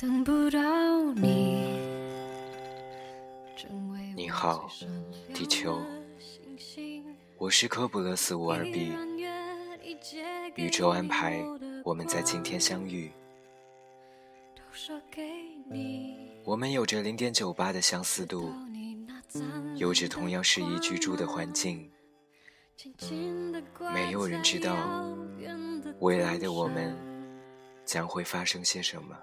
等不到你。你好，地球，我是科布勒斯五二 B。宇宙安排我们在今天相遇，我们有着零点九八的相似度，有着同样适宜居住的环境。没有人知道未来的我们将会发生些什么，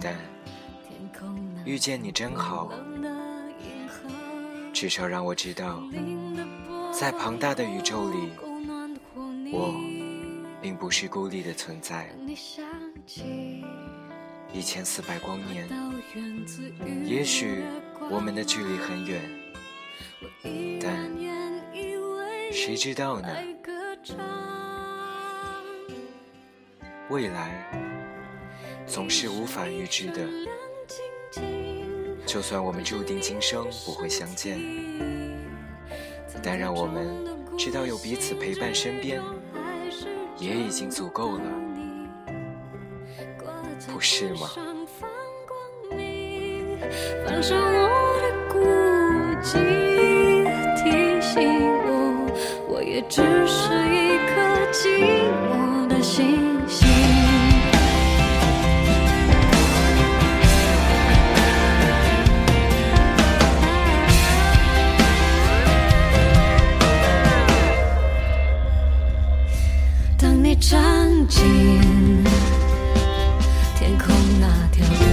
但遇见你真好，至少让我知道，在庞大的宇宙里，我并不是孤立的存在。一千四百光年，也许我们的距离很远。但谁知道呢？未来总是无法预知的。就算我们注定今生不会相见，但让我们知道有彼此陪伴身边，也已经足够了，不是吗？只是一颗寂寞的心。那条。